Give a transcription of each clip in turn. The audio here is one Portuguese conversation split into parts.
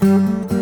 Música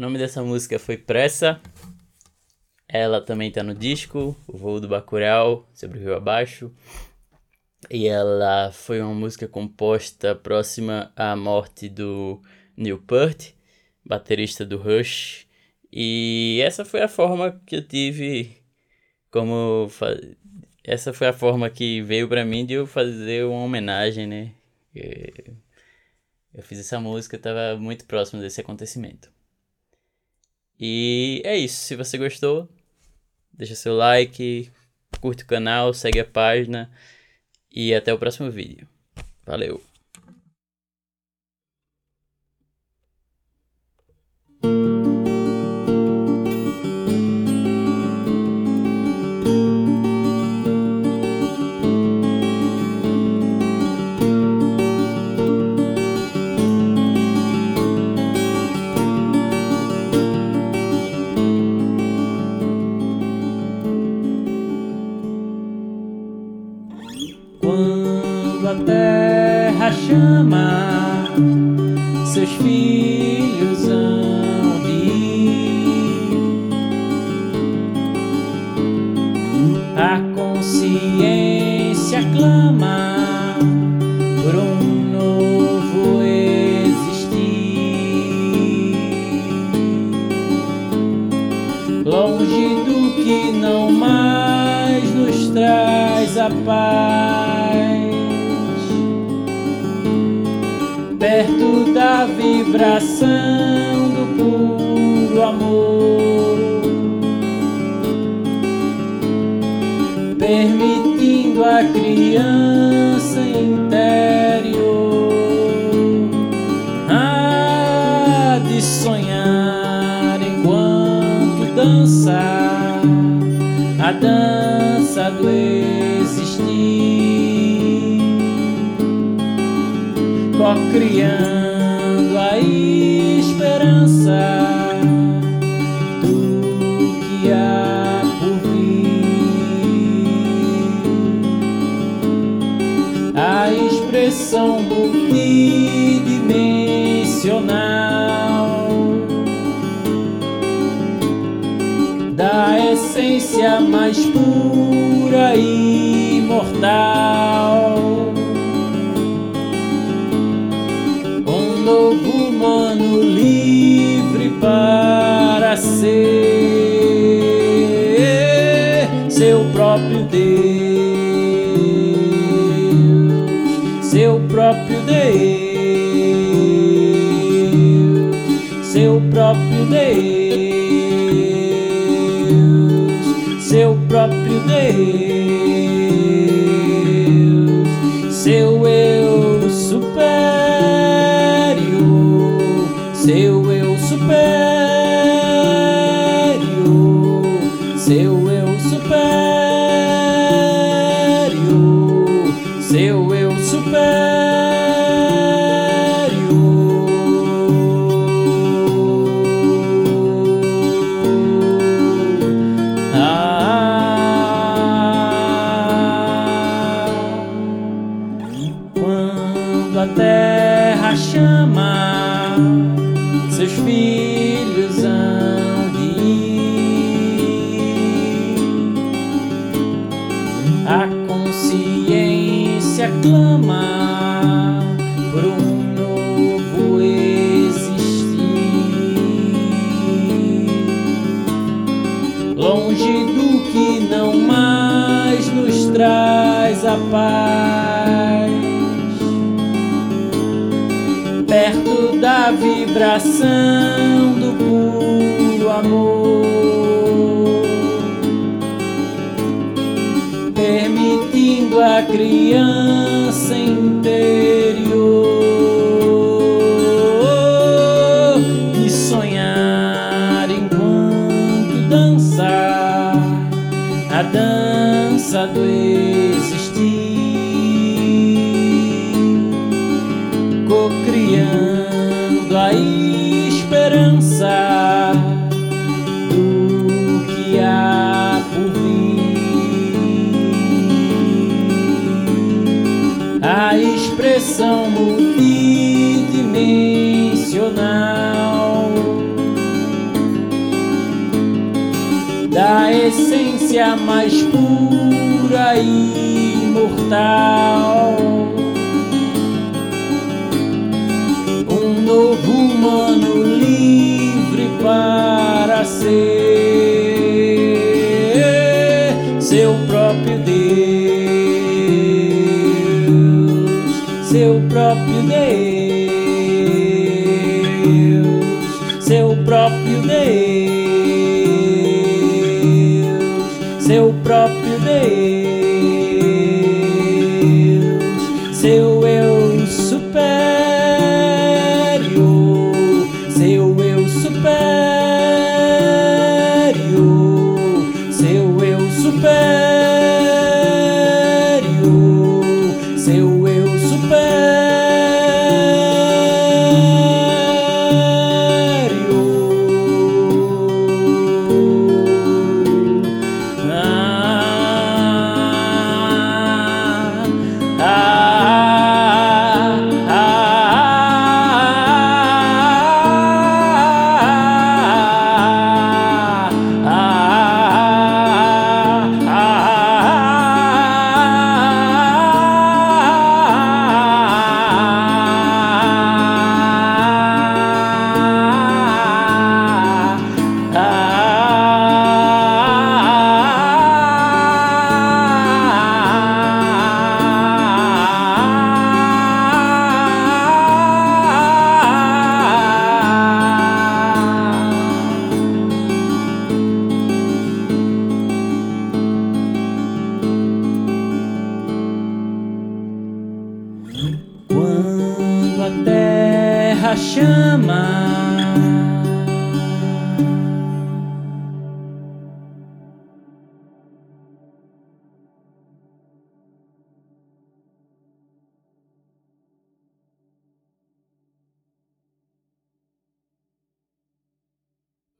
O nome dessa música foi Pressa. Ela também tá no disco, O Voo do Bacurau, Sobre o Rio Abaixo. E ela foi uma música composta próxima à morte do Neil Peart, baterista do Rush. E essa foi a forma que eu tive como essa foi a forma que veio para mim de eu fazer uma homenagem, né? Eu fiz essa música, estava muito próximo desse acontecimento. E é isso. Se você gostou, deixa seu like, curte o canal, segue a página e até o próximo vídeo. Valeu! Consciência clama por um novo existir, longe do que não mais nos traz a paz. perto da vibração do puro amor, permitindo a criança interior a de sonhar enquanto dança. A dança do criando a esperança essência mais pura e imortal. novo humano livre para ser seu próprio Deus, seu próprio Deus, seu próprio Deus, Deus, seu quando a terra chama seus filhos hão de ir. A consciência clama por um novo existir, longe do que não mais nos traz a paz vibração do puro amor, permitindo a criança essência mais pura e imortal. Próprio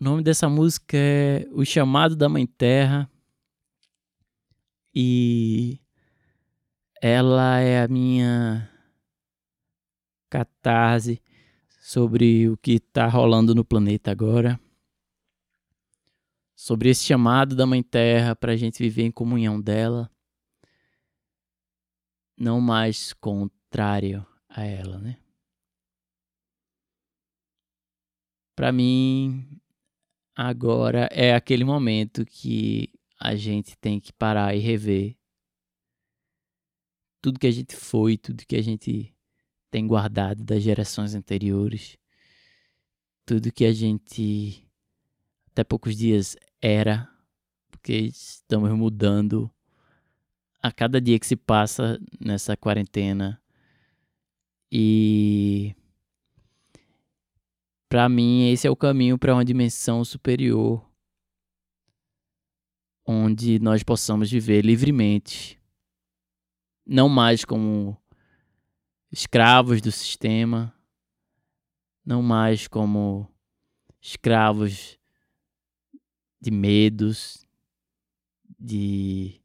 O nome dessa música é O Chamado da Mãe Terra. E ela é a minha catarse sobre o que está rolando no planeta agora. Sobre esse chamado da Mãe Terra para a gente viver em comunhão dela. Não mais contrário a ela, né? Para mim, agora é aquele momento que a gente tem que parar e rever tudo que a gente foi, tudo que a gente tem guardado das gerações anteriores, tudo que a gente até poucos dias era, porque estamos mudando a cada dia que se passa nessa quarentena. E para mim, esse é o caminho para uma dimensão superior, onde nós possamos viver livremente, não mais como escravos do sistema, não mais como escravos de medos, de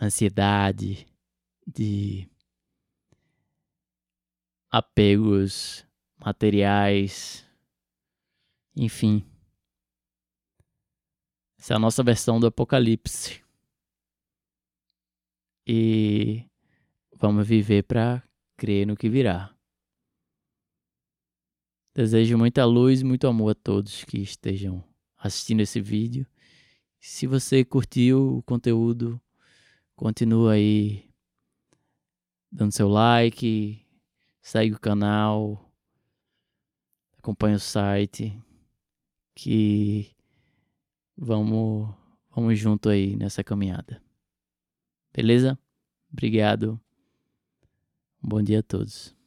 ansiedade, de apegos materiais enfim. Essa é a nossa versão do Apocalipse. E vamos viver para crer no que virá. Desejo muita luz e muito amor a todos que estejam assistindo esse vídeo. Se você curtiu o conteúdo, continua aí dando seu like, segue o canal, acompanha o site que vamos, vamos junto aí nessa caminhada. Beleza? Obrigado. Um bom dia a todos.